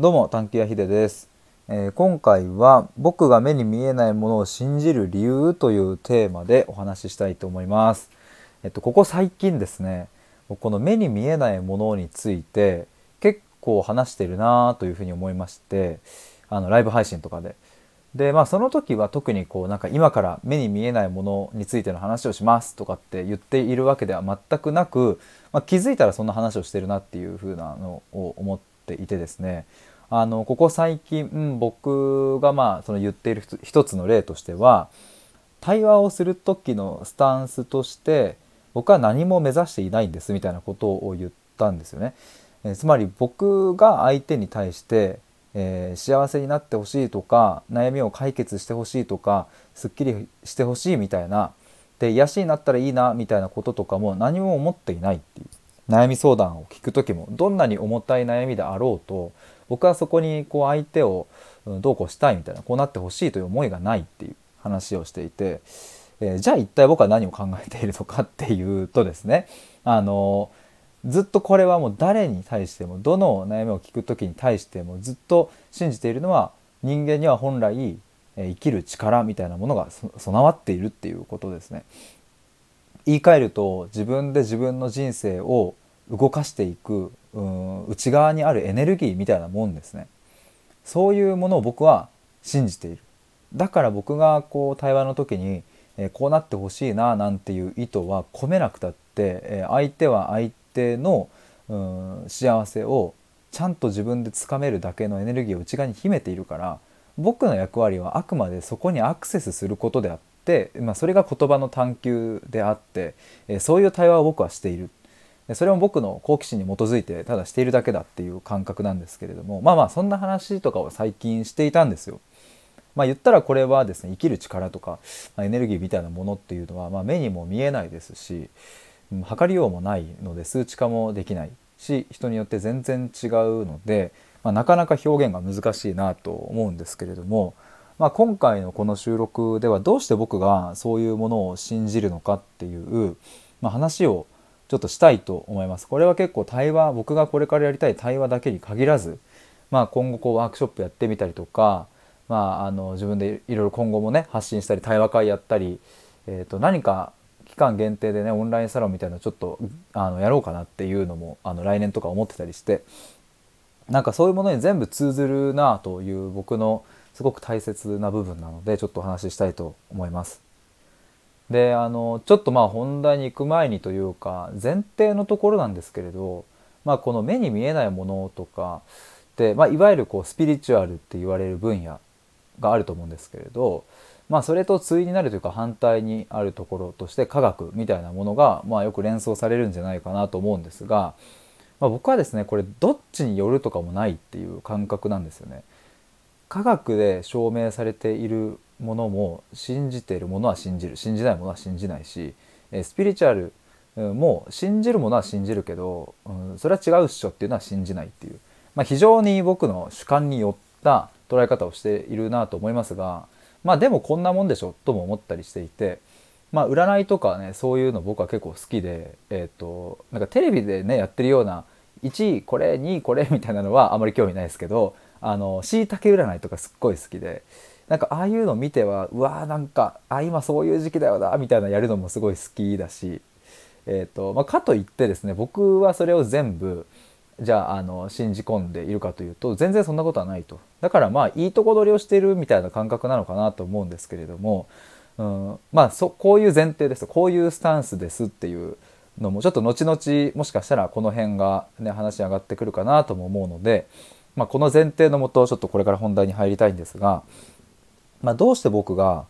どうも探求屋秀です、えー、今回は僕が目に見えないものを信じる理由というテーマでお話ししたいと思います。えっとここ最近ですねこの目に見えないものについて結構話してるなというふうに思いましてあのライブ配信とかで。でまあその時は特にこうなんか今から目に見えないものについての話をしますとかって言っているわけでは全くなく、まあ、気づいたらそんな話をしてるなっていうふうなのを思っていてですね。あのここ最近、僕がまあその言っている一つの例としては対話をする時のスタンスとして僕は何も目指していないんですみたいなことを言ったんですよね。えつまり僕が相手に対してえー、幸せになってほしいとか悩みを解決してほしいとかすっきりしてほしいみたいなで癒しになったらいいなみたいなこととかも何も思っていないっていう悩み相談を聞く時もどんなに重たい悩みであろうと僕はそこにこう相手をどうこうしたいみたいなこうなってほしいという思いがないっていう話をしていて、えー、じゃあ一体僕は何を考えているのかっていうとですねあのずっとこれはもう誰に対してもどの悩みを聞く時に対してもずっと信じているのは人間には本来生きる力みたいなものが備わっているっていうことですね。言い換えると自分で自分の人生を動かしていくうん内側にあるエネルギーみたいなもんですね。そういうものを僕は信じている。だから僕がこう対話の時に、えこうなってほしいななんていう意図は込めなくたって、え相手は相定のうん幸せをちゃんと自分でつかめるだけのエネルギーを内側に秘めているから僕の役割はあくまでそこにアクセスすることであって、まあ、それが言葉の探求であって、えそういう対話を僕はしているそれも僕の好奇心に基づいてただしているだけだっていう感覚なんですけれどもまあまあそんな話とかを最近していたんですよ。まあ、言ったらこれはですね生きる力とか、ま、エネルギーみたいなものっていうのは、ま、目にも見えないですし測りようもないので数値化もできないし人によって全然違うので、まあ、なかなか表現が難しいなと思うんですけれども、まあ、今回のこの収録ではどうして僕がそういうものを信じるのかっていう、まあ、話をちょっとしたいと思います。これは結構対話僕がこれからやりたい対話だけに限らず、まあ、今後こうワークショップやってみたりとか、まあ、あの自分でいろいろ今後もね発信したり対話会やったり、えー、と何か期間限定でねオンラインサロンみたいなのちょっとあのやろうかなっていうのもあの来年とか思ってたりしてなんかそういうものに全部通ずるなという僕のすごく大切な部分なのでちょっとお話ししたいと思います。であのちょっとまあ本題に行く前にというか前提のところなんですけれど、まあ、この目に見えないものとかで、まあ、いわゆるこうスピリチュアルって言われる分野があると思うんですけれどまあ、それと対になるというか反対にあるところとして科学みたいなものが、まあ、よく連想されるんじゃないかなと思うんですが、まあ、僕はですねこれどっちによるとかもないっていう感覚なんですよね。科学で証明されているものも信じているものは信じる。信じないものは信じないしえスピリチュアルも信じるものは信じるけど、うん、それは違うっしょっていうのは信じないっていう、まあ、非常に僕の主観によった捉え方をしているなと思いますがまあでもこんなもんでしょとも思ったりしていてまあ占いとかねそういうの僕は結構好きでえっ、ー、となんかテレビでねやってるような1位これ2位これみたいなのはあまり興味ないですけどあのしいたけ占いとかすっごい好きでなんかああいうの見てはうわーなんかあ今そういう時期だよなみたいなやるのもすごい好きだしえ、ー、とまあ、かといってですね僕はそれを全部じゃああの信じ込んでいるかというと全然そんなことはないと。だからまあいいとこ取りをしてるみたいな感覚なのかなと思うんですけれども、うん、まあそこういう前提ですこういうスタンスですっていうのもちょっと後々もしかしたらこの辺が、ね、話上がってくるかなとも思うので、まあ、この前提のもとちょっとこれから本題に入りたいんですが、まあ、どうして僕が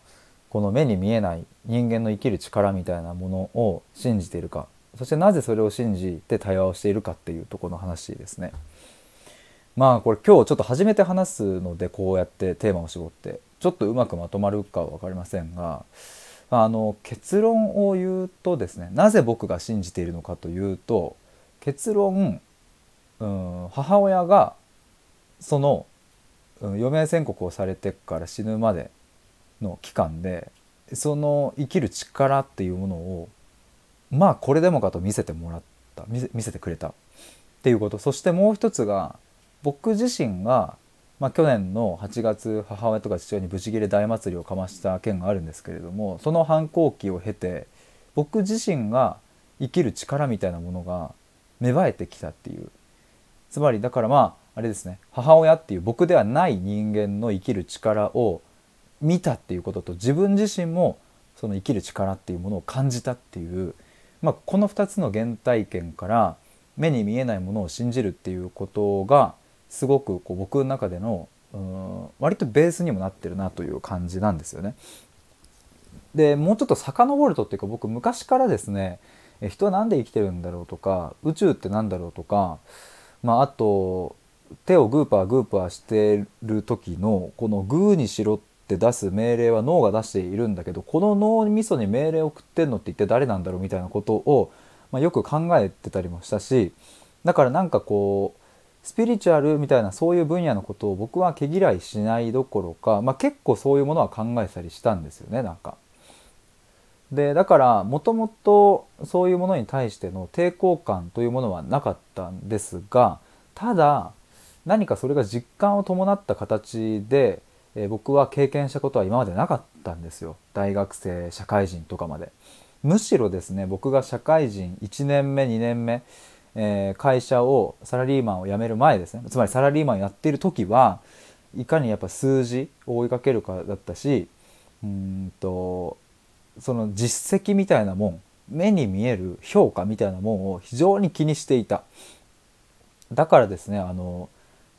この目に見えない人間の生きる力みたいなものを信じているかそしてなぜそれを信じて対話をしているかっていうとこの話ですね。まあこれ今日ちょっと初めて話すのでこうやってテーマを絞ってちょっとうまくまとまるかは分かりませんがあの結論を言うとですねなぜ僕が信じているのかというと結論、うん、母親がその、余命宣告をされてから死ぬまでの期間でその生きる力っていうものをまあこれでもかと見せてもらった見せてくれた。っていうこと。そしてもう一つが僕自身が、まあ、去年の8月母親とか父親にブチギレ大祭りをかました件があるんですけれどもその反抗期を経て僕自身が生きる力みたいなものが芽生えてきたっていう。つまりだからまああれですね母親っていう僕ではない人間の生きる力を見たっていうことと自分自身もその生きる力っていうものを感じたっていう、まあ、この2つの原体験から目に見えないものを信じるっていうことがすごくこう僕の中でのうん割とベースにもなってるなという感じなんですよね。でもうちょっと遡るとっていうか僕昔からですね人は何で生きてるんだろうとか宇宙って何だろうとか、まあ、あと手をグーパーグーパーしてる時のこのグーにしろって出す命令は脳が出しているんだけどこの脳みそに命令を送ってんのって一体誰なんだろうみたいなことを、まあ、よく考えてたりもしたしだからなんかこうスピリチュアルみたいなそういう分野のことを僕は毛嫌いしないどころか、まあ、結構そういうものは考えたりしたんですよねなんか。でだからもともとそういうものに対しての抵抗感というものはなかったんですがただ何かそれが実感を伴った形で、えー、僕は経験したことは今までなかったんですよ。大学生社会人とかまで。むしろですね僕が社会人1年目2年目、えー、会社をサラリーマンを辞める前ですね。つまりサラリーマンをやっている時はいかにやっぱ数字を追いかけるかだったしうんとその実績みたいなもん目に見える評価みたいなもんを非常に気にしていた。だからですねあの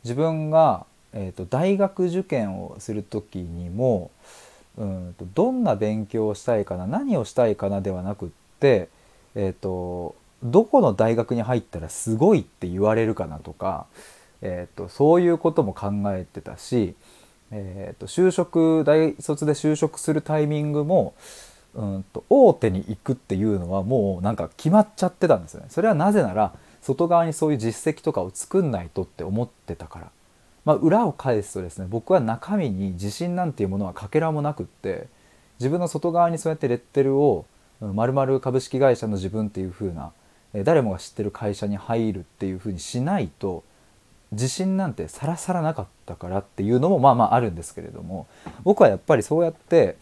自分が、えーと、大学受験をする時にもうんとどんな勉強をしたいかな何をしたいかなではなくって、えーと、どこの大学に入ったらすごいって言われるかなとか、えーと、そういうことも考えてたし、えー、と就職大卒で就職するタイミングもうんと大手に行くっていうのはもうなんか決まっちゃってたんですよね。それはなぜなら外側にそういう実績とかを作んないとって思ってたから。まあ、裏を返すとですね僕は中身に自信なんていうものはかけらもなくって自分の外側にそうやってレッテルを〇〇株式会社の自分っていう風な誰もが知ってる会社に入るっていう風にしないと自信なんてさらさらなかったからっていうのもまあまああるんですけれども僕はやっぱりそうやって、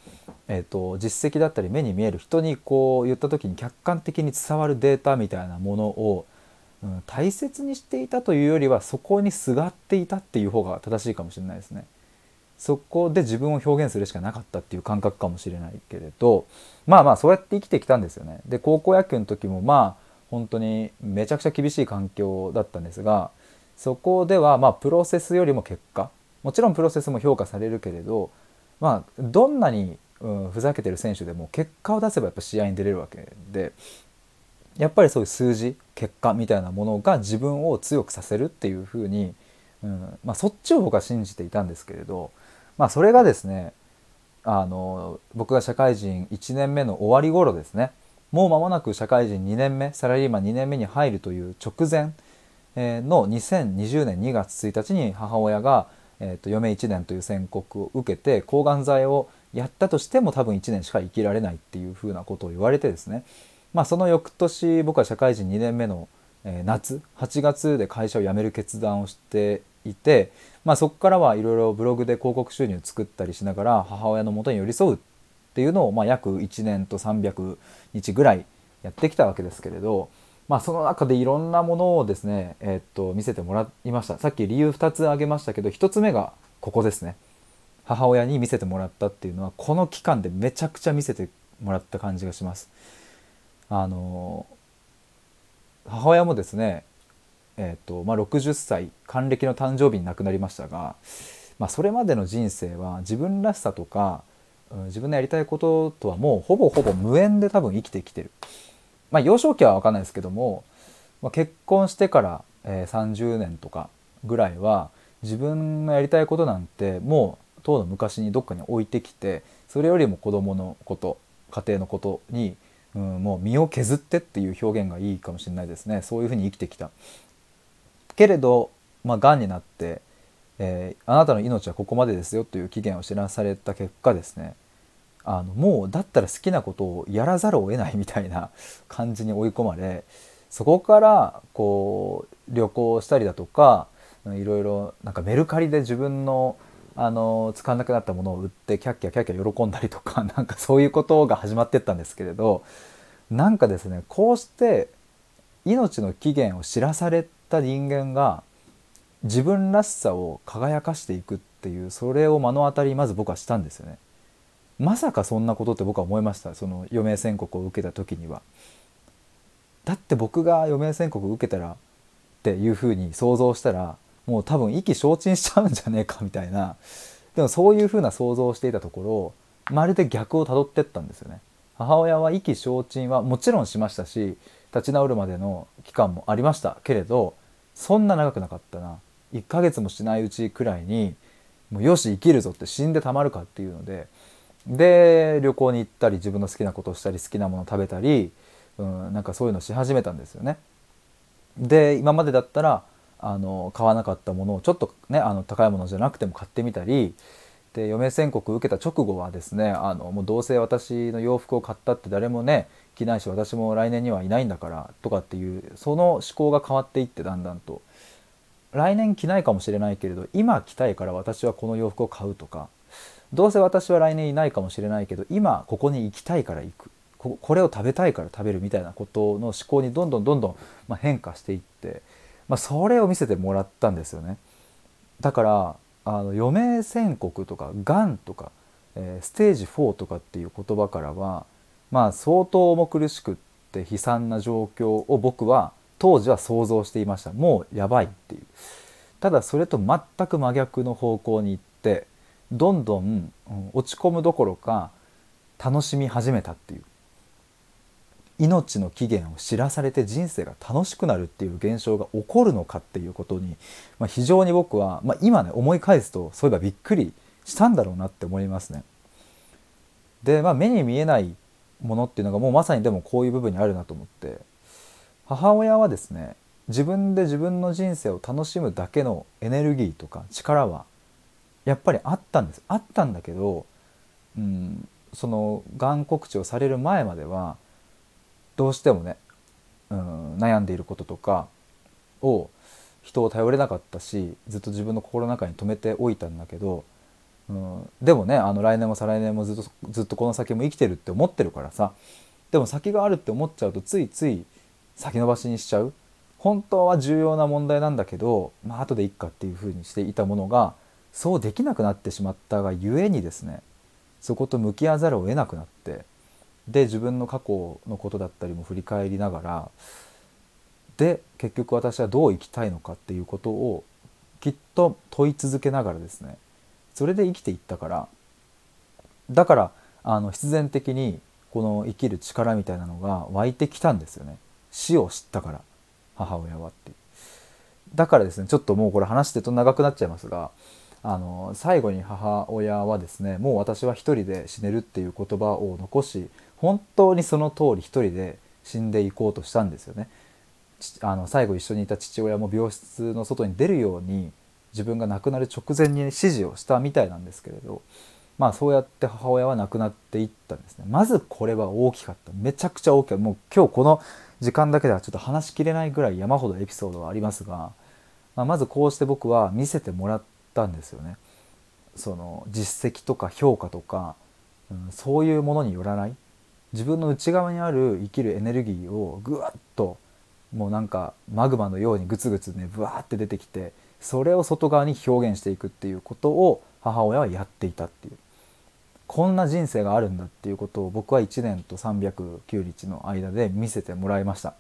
えーと、実績だったり目に見える人にこう言った時に客観的に伝わるデータみたいなものを、うん、大切にしていたというよりはそこにすがっていたっていう方が正しいかもしれないですね。そこで自分を表現するしかなかったっていう感覚かもしれないけれどまあまあそうやって生きてきたんですよね。で高校野球の時もまあ本当にめちゃくちゃ厳しい環境だったんですがそこではまあプロセスよりも結果もちろんプロセスも評価されるけれどまあどんなに、うん、ふざけてる選手でも結果を出せばやっぱ試合に出れるわけでやっぱりそういう数字結果みたいなものが自分を強くさせるっていうふうに、うんまあ、そっちを僕は信じていたんですけれど、まあ、それがですねあの僕が社会人1年目の終わり頃ですねもう間もなく社会人2年目サラリーマン2年目に入るという直前の2020年2月1日に母親が、えー、と余命1年という宣告を受けて抗がん剤をやったとしても多分1年しか生きられないっていうふうなことを言われてですね、まあ、その翌年僕は社会人2年目の、夏8月で会社を辞める決断をしていて、まあ、そこからはいろいろブログで広告収入を作ったりしながら母親のもとに寄り添うっていうのを、まあ、約1年と300日ぐらいやってきたわけですけれど、まあ、その中でいろんなものをですね、えー、っと見せてもらいました。さっき理由2つ挙げましたけど1つ目がここですね。母親に見せてもらったっていうのはこの期間でめちゃくちゃ見せてもらった感じがします。あの母親もですねえーとまあ、60歳還暦の誕生日に亡くなりましたが、まあ、それまでの人生は自分らしさとか自分のやりたいこととはもうほぼほぼ無縁で多分生きてきてる。まあ幼少期は分かんないですけども、まあ、結婚してから、えー、30年とかぐらいは自分のやりたいことなんてもうとうの昔にどっかに置いてきてそれよりも子供のこと家庭のことに、うん、もう身を削ってっていう表現がいいかもしれないですねそういうふうに生きてきた。けれど、まあ、がんになって、えー、あなたの命はここまでですよという期限を知らされた結果ですねあのもうだったら好きなことをやらざるを得ないみたいな 感じに追い込まれそこからこう旅行したりだとかいろいろなんかメルカリで自分のあの使わなくなったものを売ってキャッキャキャッキャ喜んだりとか なんかそういうことが始まってったんですけれどなんかですねこうして命の起源を知らされた人間が自分らしさを輝かしていくっていうそれを目の当たりまず僕はしたんですよね。まさかそんなことって僕は思いましたその余命宣告を受けた時には。だって僕が余命宣告を受けたらっていうふうに想像したらもう多分意気消沈しちゃうんじゃねえかみたいなでもそういうふうな想像をしていたところまるで逆をたどってったんですよね。母親は意気消沈はもちろんしましたし立ち直るまでの期間もありましたけれどそんな長くなかったな1ヶ月もしないうちくらいにもうよし生きるぞって死んでたまるかっていうのでで旅行に行ったり自分の好きなことをしたり好きなもの食べたり、うん、なんかそういうのし始めたんですよね。で今までだったらあの買わなかったものをちょっとねあの高いものじゃなくても買ってみたりで余命宣告受けた直後はですねあのもうどうせ私の洋服を買ったって誰もね着ないし私も来年にはいないんだからとかっていうその思考が変わっていってだんだんと。来年着ないかもしれないけれど今着たいから私はこの洋服を買うとか。どうせ私は来年いないかもしれないけど今ここに行きたいから行く。これを食べたいから食べるみたいなことの思考にどんどんどんどん、ま変化していって、まあ、それを見せてもらったんですよね。だからあの余命宣告とかがんとか、えー、ステージ4とかっていう言葉からはまあ相当重苦しくって悲惨な状況を僕は当時は想像していました。もうやばいっていう。ただそれと全く真逆の方向に行ってどんどん、落ち込むどころか楽しみ始めたっていう。命の起源を知らされて人生が楽しくなるっていう現象が起こるのかっていうことに、まあ、非常に僕は、まあ、今ね思い返すとそういえばびっくりしたんだろうなって思いますね。で、まあ、目に見えないものっていうのがもうまさにでもこういう部分にあるなと思って母親はですね自分で自分の人生を楽しむだけのエネルギーとか力はやっぱりあったんですあったんだけど、うん、そのがん告知をされる前まではどうしてもね、うん、悩んでいることとかを人を頼れなかったしずっと自分の心の中に留めておいたんだけど、うん、でもねあの来年も再来年もずっとずっとこの先も生きてるって思ってるからさでも先があるって思っちゃうとついつい先延ばしにしちゃう。本当は重要な問題なんだけどまあ後でいっかっていうふうにしていたものがそうできなくなってしまったがゆえにですねそこと向き合わざるを得なくなってで自分の過去のことだったりも振り返りながらで結局私はどう生きたいのかっていうことをきっと問い続けながらですねそれで生きていったからだからあの必然的にこの生きる力みたいなのが湧いてきたんですよね。死を知ったから母親はって。だからですねちょっともうこれ話してると長くなっちゃいますがあの最後に母親はですねもう私は一人で死ねるっていう言葉を残し本当にその通り一人で死んでいこうとしたんですよね。あの最後一緒にいた父親も病室の外に出るように自分が亡くなる直前に指示をしたみたいなんですけれどまあそうやって母親は亡くなっていったんですね。まずこれは大きかった。めちゃくちゃ大きかった。もう今日この時間だけではちょっと話しきれないぐらい山ほどエピソードはありますが、まあ、まずこうして僕は見せてもらったんですよね。その実績とか評価とか、うん、そういうものによらない。自分の内側にある生きるエネルギーをぐわっともうなんかマグマのようにグツグツねブワーって出てきてそれを外側に表現していくっていうことを母親はやっていたっていう。こんな人生があるんだっていうことを僕は1年と309日の間で見せてもらいました。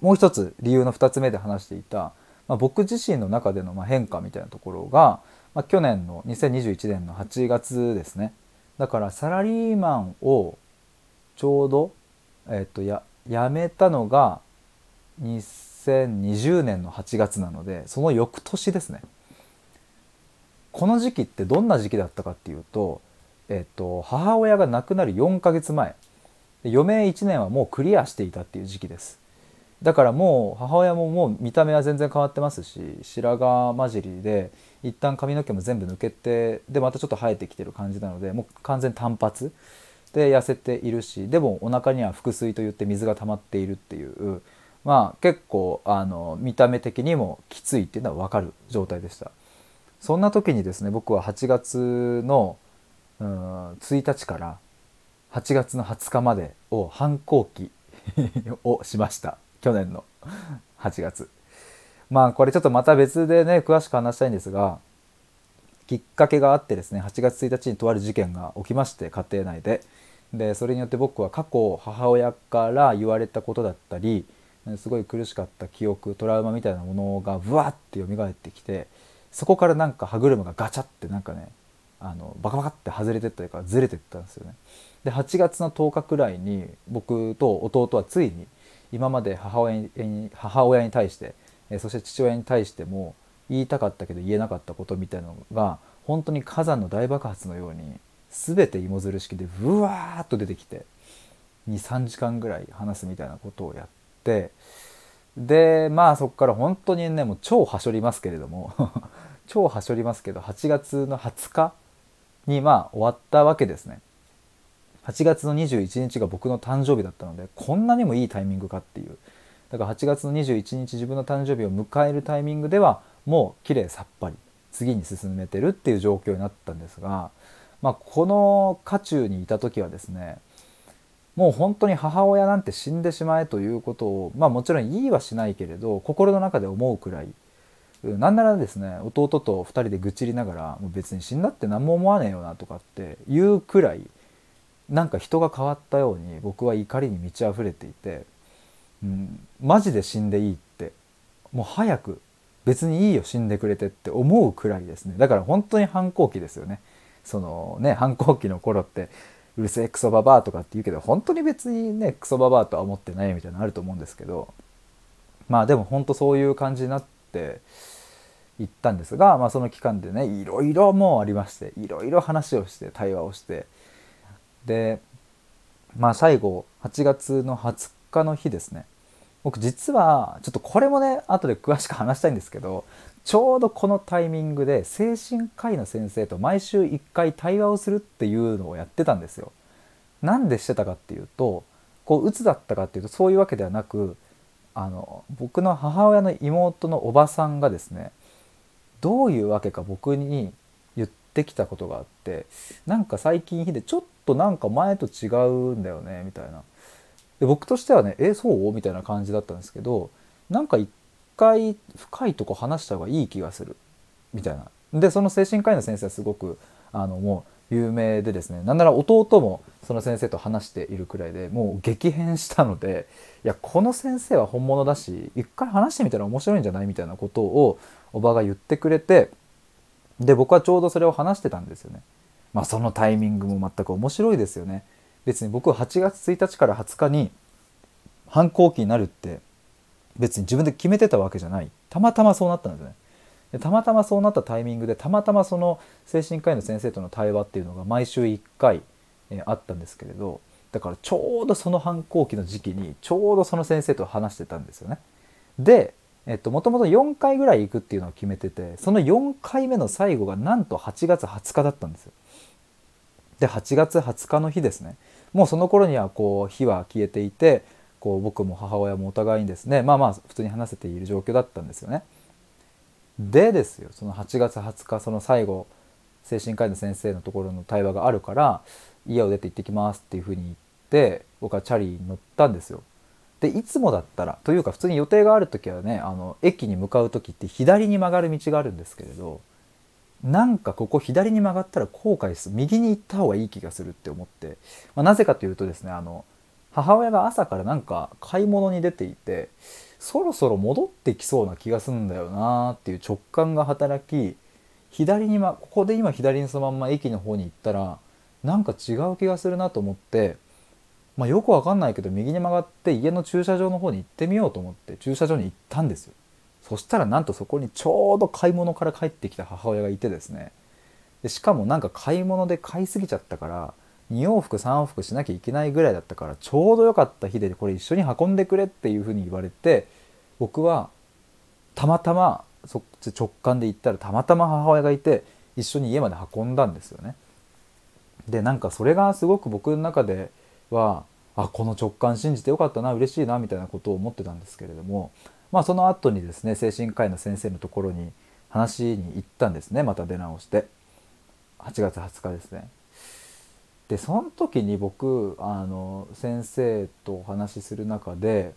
もう一つ理由の2つ目で話していた、まあ、僕自身の中での変化みたいなところが、まあ、去年の2021年の8月ですね。だからサラリーマンをちょうど、えっと、や辞めたのが2020年の8月なのでその翌年ですね。この時期ってどんな時期だったかっていうと、えっと、母親が亡くなる4ヶ月前余命1年はもうクリアしていたっていう時期です。だからもう母親ももう見た目は全然変わってますし白髪混じりで一旦髪の毛も全部抜けてでまたちょっと生えてきてる感じなのでもう完全単発。で痩せているしでもお腹には腹水といって水が溜まっているっていうまあ結構あの見た目的にもきついっていうのは分かる状態でした。そんな時にですね僕は8月のうん1日から8月の20日までを反抗期 をしました。去年の8月。まあこれちょっとまた別でね詳しく話したいんですがきっかけがあってですね8月1日にとある事件が起きまして家庭内で。でそれによって僕は過去母親から言われたことだったりすごい苦しかった記憶トラウマみたいなものがブワッて蘇ってきてそこからなんか歯車がガチャってなんかねあのバカバカって外れてったりかずれてったんですよね。で8月の10日くらいに僕と弟はついに今まで母親に母親に対してそして父親に対しても言いたかったけど言えなかったことみたいなのが本当に火山の大爆発のように全て芋づる式でブワーッと出てきて23時間ぐらい話すみたいなことをやってでまあそこから本当にねもう超はしょりますけれども 超はしょりますけど8月の20日にまあ終わったわけですね。8月の21日が僕の誕生日だったのでこんなにもいいタイミングかっていうだから8月の21日自分の誕生日を迎えるタイミングではもう綺麗さっぱり次に進めてるっていう状況になったんですが、まあ、この渦中にいた時はですねもう本当に母親なんて死んでしまえということをまあもちろん言いはしないけれど心の中で思うくらいなんならですね弟と2人で愚痴りながらも別に死んだって何も思わねえよなとかっていうくらいなんか人が変わったように僕は怒りに満ち溢れていて、うん、マジで死んでいいってもう早く別にいいよ死んでくれてって思うくらいですね。だから本当に反抗期ですよね。そのね反抗期の頃ってうるせえクソババアとかって言うけど本当に別にねクソババアとは思ってないみたいなのあると思うんですけどまあでも本当そういう感じになって行ったんですが、まあ、その期間でねいろいろもうありましていろいろ話をして対話をしてでまあ最後8月の20日の日ですね。僕実はちょっとこれもね後で詳しく話したいんですけどちょうどこのタイミングで精神科医の先生と毎週1回対話をするっていうのをやってたんですよ。なんでしてたかっていうとこう鬱だったかっていうとそういうわけではなくあの僕の母親の妹のおばさんがですねどういうわけか僕に言ってきたことがあってなんか最近日でちょっとなんか前と違うんだよねみたいな。で僕としてはね「えそう?」みたいな感じだったんですけどなんか一回深いとこ話した方がいい気がするみたいな。でその精神科医の先生はすごくあのもう有名でですねなんなら弟もその先生と話しているくらいでもう激変したのでいやこの先生は本物だし一回話してみたら面白いんじゃないみたいなことをおばが言ってくれてで僕はちょうどそれを話してたんですよね。まあそのタイミングも全く面白いですよね。別に僕は8月1日から20日に反抗期になるって別に自分で決めてたわけじゃない。たまたまそうなったんですね。でたまたまそうなったタイミングでたまたまその精神科医の先生との対話っていうのが毎週1回、え、あったんですけれどだからちょうどその反抗期の時期にちょうどその先生と話してたんですよね。でえっと、もともと4回ぐらい行くっていうのを決めててその4回目の最後がなんと8月20日だったんですよ。で8月20日の日ですね。もうその頃にはこう火は消えていてこう僕も母親もお互いにですねまあまあ普通に話せている状況だったんですよね。でですよその8月20日その最後精神科医の先生のところの対話があるから家を出て行ってきますっていうふうに言って僕はチャリに乗ったんですよ。でいつもだったらというか普通に予定がある時はねあの駅に向かう時って左に曲がる道があるんですけれどなんかここ左に曲がったら後悔する右に行った方がいい気がするって思って、まあ、なぜかというとですねあの母親が朝からなんか買い物に出ていてそろそろ戻ってきそうな気がすんだよなっていう直感が働き左に、ま、ここで今左にそのまんま駅の方に行ったらなんか違う気がするなと思って、まあ、よくわかんないけど右に曲がって家の駐車場の方に行ってみようと思って駐車場に行ったんですよ。そしたらなんとそこにちょうど買い物から帰ってきた母親がいてですねでしかもなんか買い物で買いすぎちゃったから2往復3往復しなきゃいけないぐらいだったからちょうど良かった日でこれ一緒に運んでくれっていうふうに言われて僕はたまたまそっち直感で行ったらたまたま母親がいて一緒に家まで運んだんですよね。でなんかそれがすごく僕の中ではあこの直感信じてよかったな嬉しいなみたいなことを思ってたんですけれどもまあその後にですね精神科医の先生のところに話に行ったんですねまた出直して8月20日ですね。でその時に僕あの先生とお話しする中で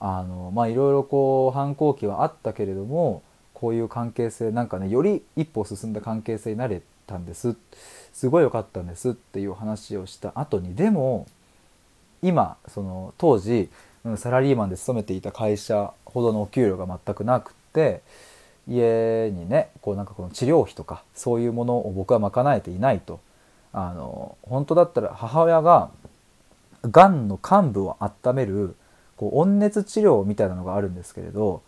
あのまあいろいろこう反抗期はあったけれどもこういう関係性なんかねより一歩進んだ関係性になれたんです。すごい良かったんですっていう話をした後にでも今その当時サラリーマンで勤めていた会社ほどのお給料が全くなくって家にねこうなんかこの治療費とかそういうものを僕は賄えていないと。あの本当だったら母親ががんの患部を温めるこう温熱治療みたいなのがあるんですけれど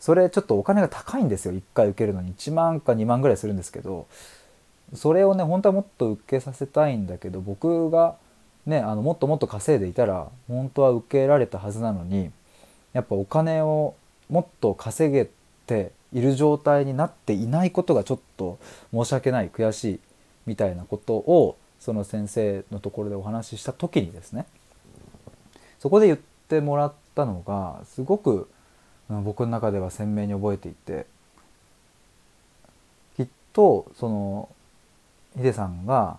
それちょっとお金が高いんですよ。1回受けるのに。1万か2万ぐらいするんですけどそれをね本当はもっと受けさせたいんだけど僕がねあのもっともっと稼いでいたら本当は受けられたはずなのにやっぱお金をもっと稼げている状態になっていないことがちょっと申し訳ない悔しい。みたいなことをその先生のところでお話しした時にですねそこで言ってもらったのがすごく僕の中では鮮明に覚えていてきっとそのヒデさんが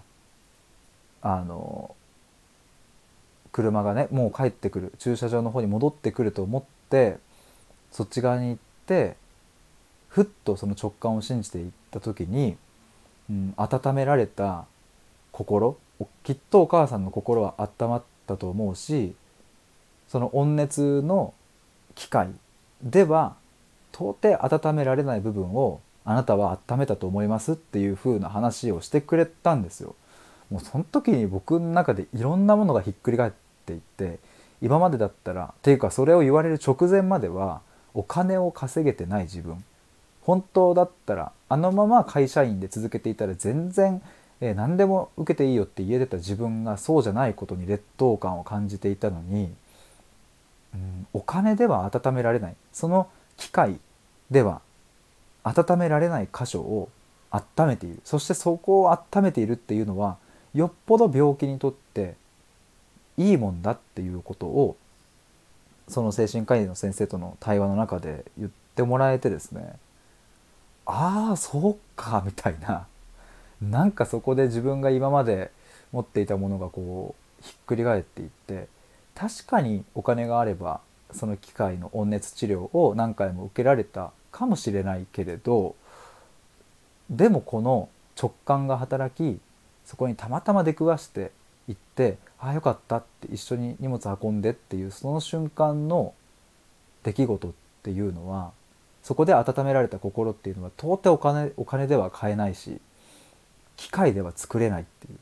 あの車がねもう帰ってくる駐車場の方に戻ってくると思ってそっち側に行ってふっとその直感を信じていった時に、うん、温められた心きっとお母さんの心は温まったと思うしその温熱の機械では到底温められない部分をあなたは温めたと思いますっていう風な話をしてくれたんですよ。もうその時に僕の中でいろんなものがひっくり返っていって今までだったらっていうかそれを言われる直前まではお金を稼げてない自分本当だったらあのまま会社員で続けていたら全然、えー、何でも受けていいよって言えてた自分がそうじゃないことに劣等感を感じていたのにうん、お金では温められない。その機械では温められない箇所を温めている。そしてそこを温めているっていうのはよっぽど病気にとっていいもんだっていうことをその精神科医の先生との対話の中で言ってもらえてですねああそうかみたいな。なんかそこで自分が今まで持っていたものがこうひっくり返っていって確かにお金があればその機械の温熱治療を何回も受けられたかもしれないけれどでもこの直感が働きそこにたまたま出くわして行って「ああよかった」って一緒に荷物運んでっていうその瞬間の出来事っていうのはそこで温められた心っていうのは到底お金お金では買えないし機械では作れないってい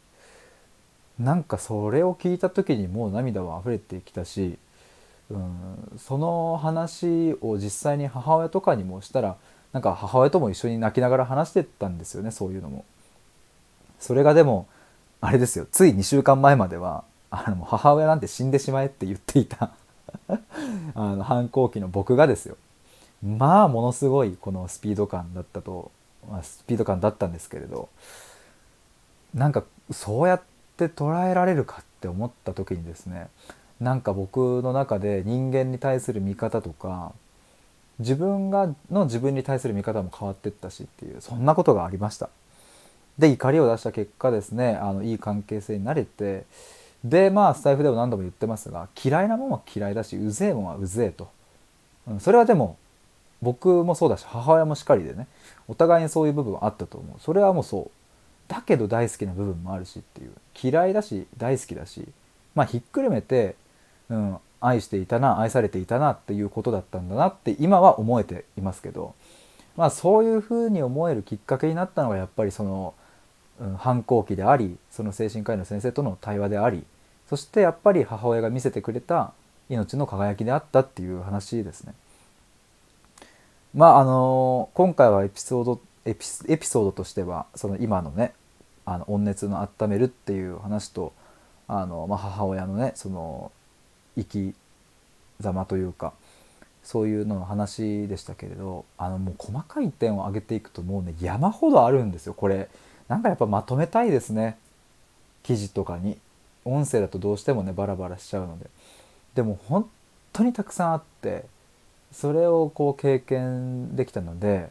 うなんかそれを聞いた時にもう涙は溢れてきたし、うん、その話を実際に母親とかにもしたらなんか母親とも一緒に泣きながら話してたんですよねそういうのも。それがでもあれですよつい2週間前まではあの母親なんて死んでしまえって言っていた あの反抗期の僕がですよまあものすごいこのスピード感だったと、まあ、スピード感だったんですけれどなんかそうやって捉えられるかって思った時にですねなんか僕の中で人間に対する見方とか自分がの自分に対する見方も変わってったしっていうそんなことがありました。で怒りを出した結果ですねあのいい関係性になれてでまあスタイフでも何度も言ってますが嫌いなもんは嫌いだしうぜえもんはうぜえと、うん、それはでも僕もそうだし母親もしっかりでねお互いにそういう部分はあったと思う。それはもうそう。だけど大好きな部分もあるしっていう。嫌いだし大好きだしまあひっくるめて、うん、愛していたな愛されていたなっていうことだったんだなって今は思えていますけどまあそういうふうに思えるきっかけになったのがやっぱりその、うん、反抗期でありその精神科医の先生との対話でありそしてやっぱり母親が見せてくれた命の輝きであったっていう話ですね。まああの今回はエピソードエピエピソードとしてはその今のねあの温熱の温めるっていう話とあの、まあ、母親のねその生き様というかそういうのの話でしたけれどあのもう細かい点を挙げていくともうね山ほどあるんですよこれ。なんかやっぱまとめたいですね。記事とかに。音声だとどうしてもねバラバラしちゃうので。でも本当にたくさんあってそれをこう経験できたので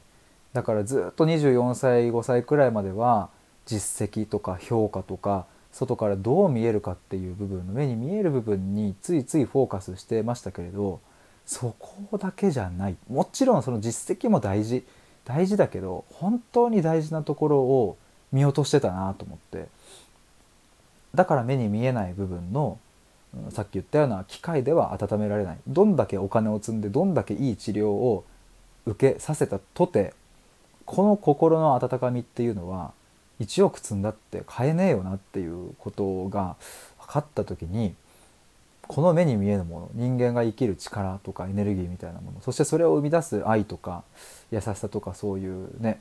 だからずっと24歳5歳くらいまでは実績とか評価とか外からどう見えるかっていう部分の目に見える部分についついフォーカスしてましたけれどそこだけじゃない。もちろんその実績も大事大事だけど本当に大事なところを見落としてたなと思って。だから目に見えない部分のさっき言ったような機械では温められないどんだけお金を積んでどんだけいい治療を受けさせたとてこの心の温かみっていうのは1億積んだって買えねえよなっていうことが分かった時にこの目に見えるもの人間が生きる力とかエネルギーみたいなものそしてそれを生み出す愛とか優しさとかそういうね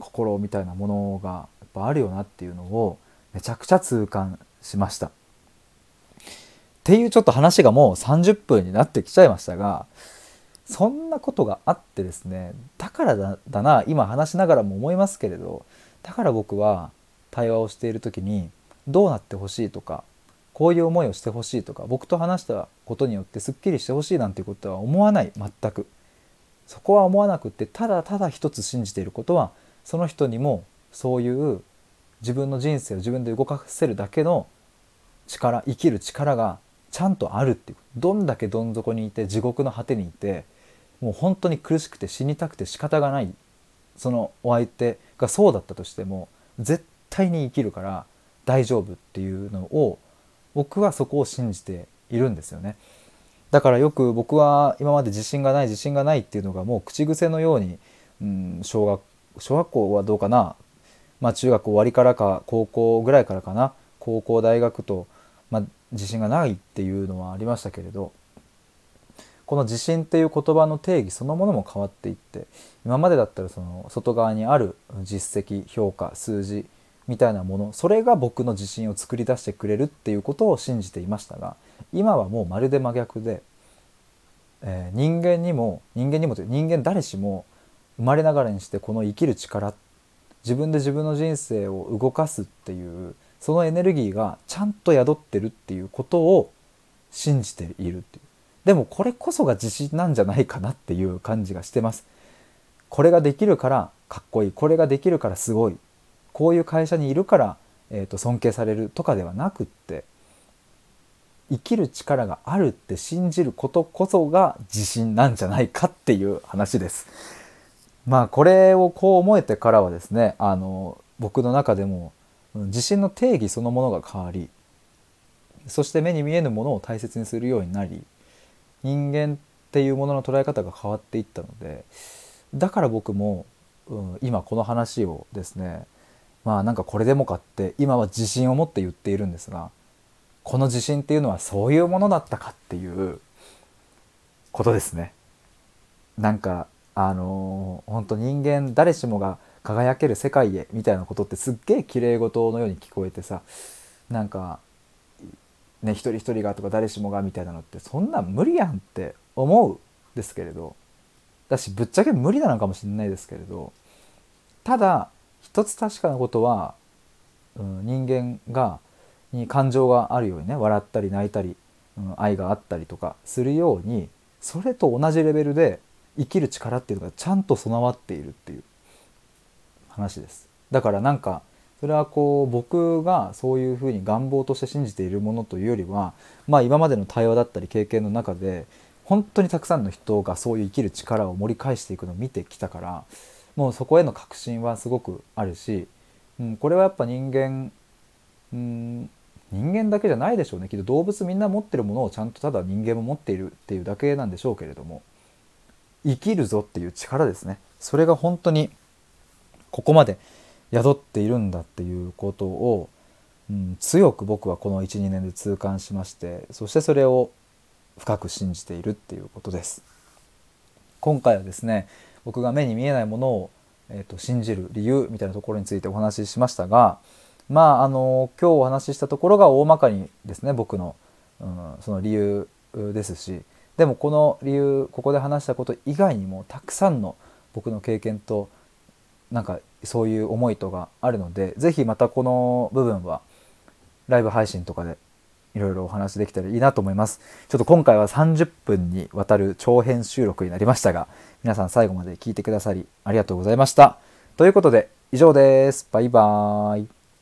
心みたいなものがやっぱあるよなっていうのをめちゃくちゃ痛感しました。っていうちょっと話がもう30分になってきちゃいましたがそんなことがあってですねだからだだな今話しながらも思いますけれどだから僕は対話をしている時にどうなってほしいとかこういう思いをしてほしいとか僕と話したことによってすっきりしてほしいなんていうことは思わない全く。そこは思わなくってただただ一つ信じていることはその人にもそういう自分の人生を自分で動かせるだけの力生きる力がちゃんとあるっていう。どんだけどん底にいて地獄の果てにいてもう本当に苦しくて死にたくて仕方がない。そのお相手がそうだったとしても絶対に生きるから大丈夫っていうのを僕はそこを信じているんですよね。だからよく僕は今まで自信がない自信がないっていうのがもう口癖のように、うん、小学小学校はどうかな、まあ、中学終わりからか高校ぐらいからかな。高校大学と、まあ、自信がないっていうのはありましたけれどこの自信っていう言葉の定義そのものも変わっていって今までだったらその外側にある実績評価数字みたいなものそれが僕の自信を作り出してくれるっていうことを信じていましたが今はもうまるで真逆で、えー、人間にも人間にもという人間誰しも生まれながらにしてこの生きる力自分で自分の人生を動かすっていうそのエネルギーがちゃんと宿ってるっていうことを信じているっていう。でもこれこそが自信なんじゃないかなっていう感じがしてます。これができるからかっこいい。これができるからすごい。こういう会社にいるから、えーと、尊敬されるとかではなくって生きる力があるって信じることこそが自信なんじゃないかっていう話です。まあこれをこう思えてからはですねあの僕の中でも自信の定義そのものが変わりそして目に見えぬものを大切にするようになり人間っていうものの捉え方が変わっていったのでだから僕も、うん、今この話をですねまあなんかこれでもかって今は自信を持って言っているんですがこの自信っていうのはそういうものだったかっていうことですね。なんかあのー、本当人間誰しもが輝ける世界へみたいなことってすっげえ綺麗事のように聞こえてさなんかね一人一人がとか誰しもがみたいなのってそんなん無理やんって思うですけれどだしぶっちゃけ無理なのかもしれないですけれどただ一つ確かなことは、うん、人間がに感情があるようにね笑ったり泣いたり、うん、愛があったりとかするようにそれと同じレベルで生きる力っていうのがちゃんと備わっているっていう。話です。だからなんかそれはこう僕がそういうふうに願望として信じているものというよりはまあ今までの対話だったり経験の中で本当にたくさんの人がそういう生きる力を盛り返していくのを見てきたからもうそこへの確信はすごくあるし、うん、これはやっぱ人間、うん、人間だけじゃないでしょうね。きっと動物みんな持ってるものをちゃんとただ人間も持っているっていうだけなんでしょうけれども生きるぞっていう力ですね。それが本当にここまで宿っているんだっていうことを、うん、強く僕はこの12年で痛感しましてそしてそれを深く信じているっていうことです。今回はですね僕が目に見えないものを、えーと、信じる理由みたいなところについてお話ししましたがまああの今日お話ししたところが大まかにですね僕の、うん、その理由ですしでもこの理由ここで話したこと以外にもたくさんの僕の経験となんかそういう思いとがあるので是非またこの部分はライブ配信とかでいろいろお話できたらいいなと思います。ちょっと今回は30分にわたる長編収録になりましたが皆さん最後まで聞いてくださりありがとうございました。ということで以上です。バイバーイ。